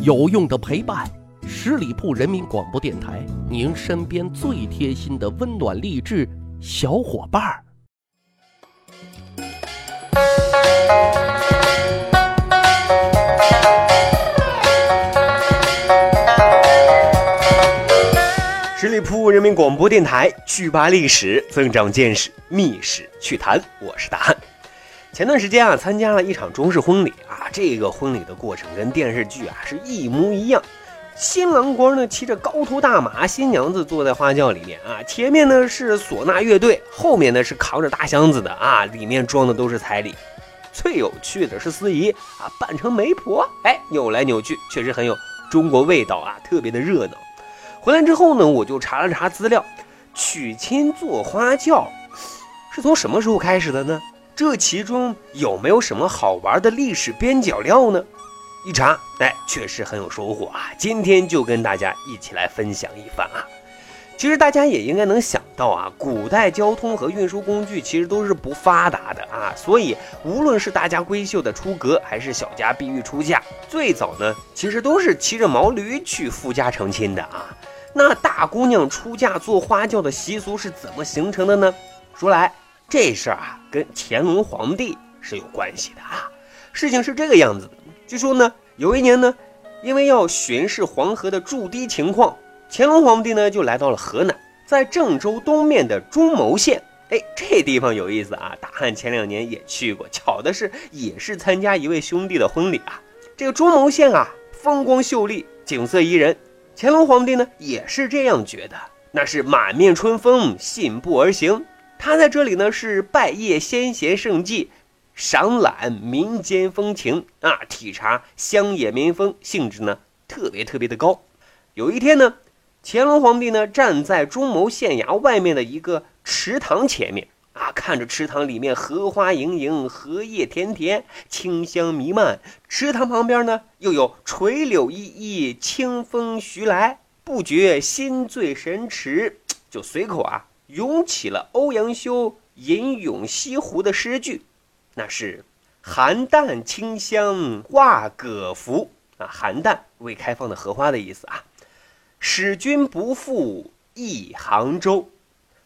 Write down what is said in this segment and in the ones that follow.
有用的陪伴，十里铺人民广播电台，您身边最贴心的温暖励志小伙伴儿。十里铺人民广播电台，趣扒历史，增长见识，密史趣谈。我是大汉。前段时间啊，参加了一场中式婚礼啊，这个婚礼的过程跟电视剧啊是一模一样。新郎官呢骑着高头大马，新娘子坐在花轿里面啊，前面呢是唢呐乐队，后面呢是扛着大箱子的啊，里面装的都是彩礼。最有趣的是司仪啊，扮成媒婆，哎，扭来扭去，确实很有中国味道啊，特别的热闹。回来之后呢，我就查了查资料，娶亲坐花轿是从什么时候开始的呢？这其中有没有什么好玩的历史边角料呢？一查，哎，确实很有收获啊！今天就跟大家一起来分享一番啊。其实大家也应该能想到啊，古代交通和运输工具其实都是不发达的啊，所以无论是大家闺秀的出阁，还是小家碧玉出嫁，最早呢，其实都是骑着毛驴去夫家成亲的啊。那大姑娘出嫁坐花轿的习俗是怎么形成的呢？说来这事儿啊，跟乾隆皇帝是有关系的啊。事情是这个样子，据说呢，有一年呢，因为要巡视黄河的筑堤情况，乾隆皇帝呢就来到了河南，在郑州东面的中牟县。哎，这地方有意思啊！大汉前两年也去过，巧的是也是参加一位兄弟的婚礼啊。这个中牟县啊，风光秀丽，景色宜人。乾隆皇帝呢也是这样觉得，那是满面春风，信步而行。他在这里呢是拜谒先贤圣迹，赏览民间风情啊，体察乡野民风，兴致呢特别特别的高。有一天呢，乾隆皇帝呢站在中牟县衙外面的一个池塘前面啊，看着池塘里面荷花盈盈，荷叶田田，清香弥漫。池塘旁边呢又有垂柳依依，清风徐来，不觉心醉神驰，就随口啊涌起了欧阳修“吟咏西湖”的诗句。那是寒淡清香画葛服啊，寒淡未开放的荷花的意思啊。使君不负忆杭州，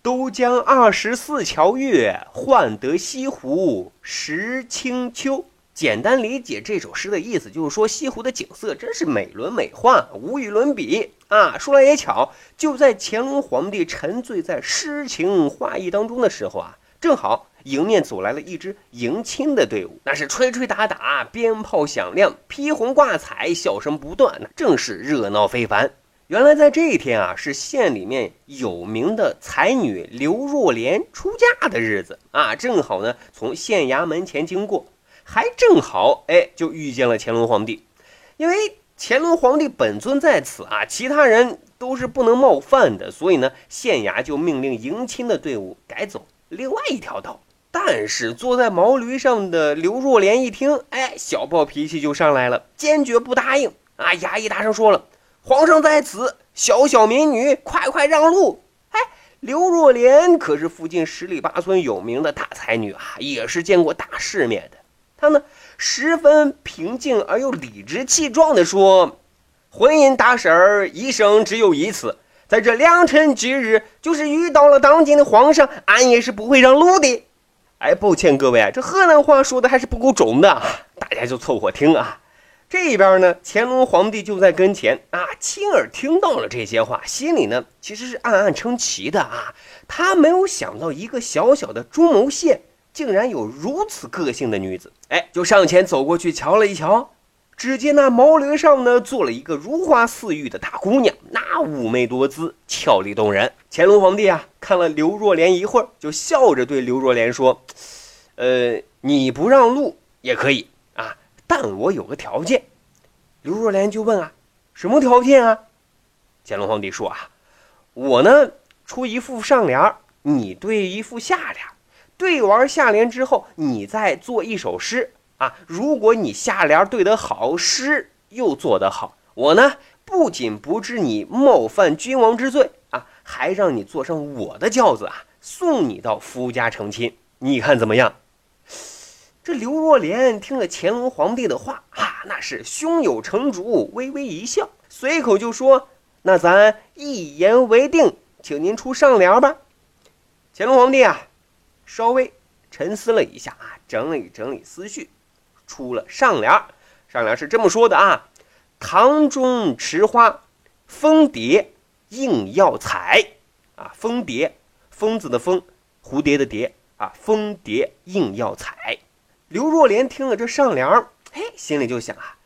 都将二十四桥月，换得西湖十清秋。简单理解这首诗的意思，就是说西湖的景色真是美轮美奂，无与伦比啊。说来也巧，就在乾隆皇帝沉醉在诗情画意当中的时候啊，正好。迎面走来了一支迎亲的队伍，那是吹吹打打，鞭炮响亮，披红挂彩，笑声不断，那正是热闹非凡。原来在这一天啊，是县里面有名的才女刘若莲出嫁的日子啊，正好呢从县衙门前经过，还正好哎就遇见了乾隆皇帝。因为乾隆皇帝本尊在此啊，其他人都是不能冒犯的，所以呢县衙就命令迎亲的队伍改走另外一条道。但是坐在毛驴上的刘若莲一听，哎，小暴脾气就上来了，坚决不答应啊！衙役大声说了：“皇上在此，小小民女，快快让路！”哎，刘若莲可是附近十里八村有名的大才女啊，也是见过大世面的。他呢，十分平静而又理直气壮地说：“婚姻大事儿，一生只有一次，在这良辰吉日，就是遇到了当今的皇上，俺也是不会让路的。”哎，抱歉各位，这河南话说的还是不够重的，大家就凑合听啊。这边呢，乾隆皇帝就在跟前啊，亲耳听到了这些话，心里呢其实是暗暗称奇的啊。他没有想到一个小小的中牟县竟然有如此个性的女子，哎，就上前走过去瞧了一瞧。只见那毛驴上呢，坐了一个如花似玉的大姑娘，那妩媚多姿，俏丽动人。乾隆皇帝啊，看了刘若莲一会儿，就笑着对刘若莲说：“呃，你不让路也可以啊，但我有个条件。”刘若莲就问啊：“什么条件啊？”乾隆皇帝说：“啊，我呢出一副上联，你对一副下联，对完下联之后，你再做一首诗。”啊，如果你下联对得好，诗又做得好，我呢不仅不治你冒犯君王之罪啊，还让你坐上我的轿子啊，送你到夫家成亲。你看怎么样？这刘若莲听了乾隆皇帝的话啊，那是胸有成竹，微微一笑，随口就说：“那咱一言为定，请您出上联吧。”乾隆皇帝啊，稍微沉思了一下啊，整理整理思绪，出了上联。上联是这么说的啊：“堂中池花，蜂蝶应要采。”啊，蜂蝶，蜂子的蜂，蝴蝶的蝶啊，蜂蝶应要采。刘若莲听了这上联儿，哎，心里就想啊，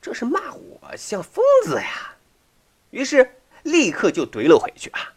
这是骂我像疯子呀。于是立刻就怼了回去啊。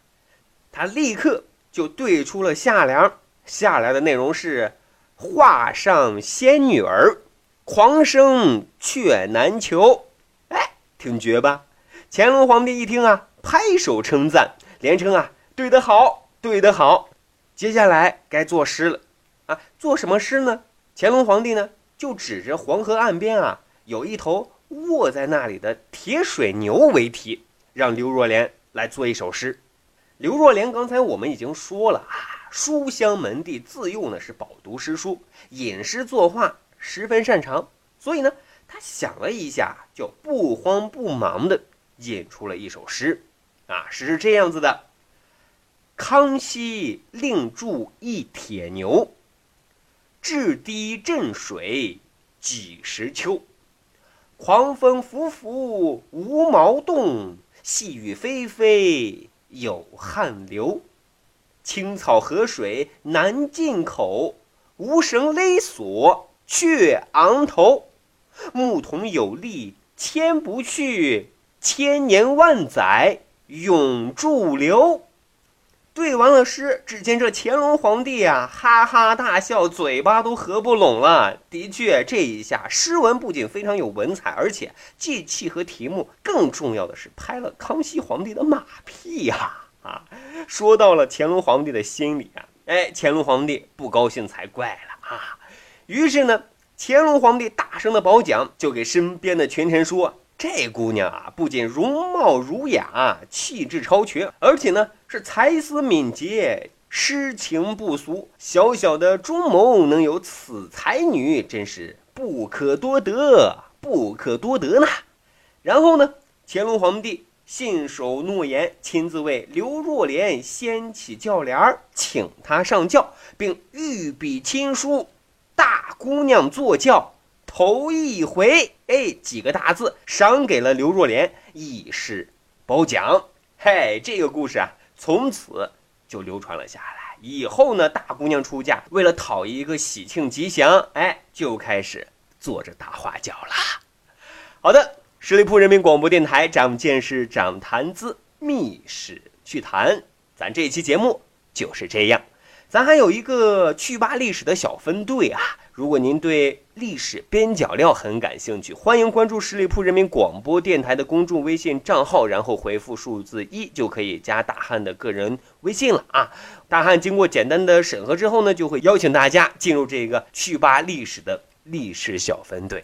他立刻就对出了下联，下来的内容是：画上仙女儿，狂生却难求。哎，挺绝吧？乾隆皇帝一听啊，拍手称赞，连称啊，对得好，对得好。接下来该作诗了啊，做什么诗呢？乾隆皇帝呢，就指着黄河岸边啊，有一头卧在那里的铁水牛为题，让刘若莲来做一首诗。刘若莲刚才我们已经说了啊，书香门第，自幼呢是饱读诗书，吟诗作画十分擅长，所以呢，他想了一下，就不慌不忙的引出了一首诗。啊，诗是这样子的：康熙另铸一铁牛。至堤镇水几时秋？狂风拂拂无毛动，细雨霏霏有汗流。青草河水难进口，无绳勒索却昂头。牧童有力牵不去，千年万载永驻留。对完了诗，只见这乾隆皇帝啊，哈哈大笑，嘴巴都合不拢了。的确，这一下诗文不仅非常有文采，而且既契合题目，更重要的是拍了康熙皇帝的马屁呀！啊说到了乾隆皇帝的心里啊，哎，乾隆皇帝不高兴才怪了啊！于是呢，乾隆皇帝大声的褒奖，就给身边的群臣说。这姑娘啊，不仅容貌儒雅、气质超群，而且呢是才思敏捷、诗情不俗。小小的中牟能有此才女，真是不可多得，不可多得呢。然后呢，乾隆皇帝信守诺言，亲自为刘若莲掀起轿帘，请她上轿，并御笔亲书：“大姑娘坐轿。”头一回，哎，几个大字赏给了刘若莲，以示褒奖。嘿，这个故事啊，从此就流传了下来。以后呢，大姑娘出嫁，为了讨一个喜庆吉祥，哎，就开始坐着大花轿了。好的，十里铺人民广播电台，长见识，长谈资，密室趣谈，咱这一期节目就是这样。咱还有一个趣吧历史的小分队。啊。如果您对历史边角料很感兴趣，欢迎关注十里铺人民广播电台的公众微信账号，然后回复数字一就可以加大汉的个人微信了啊！大汉经过简单的审核之后呢，就会邀请大家进入这个趣吧历史的历史小分队。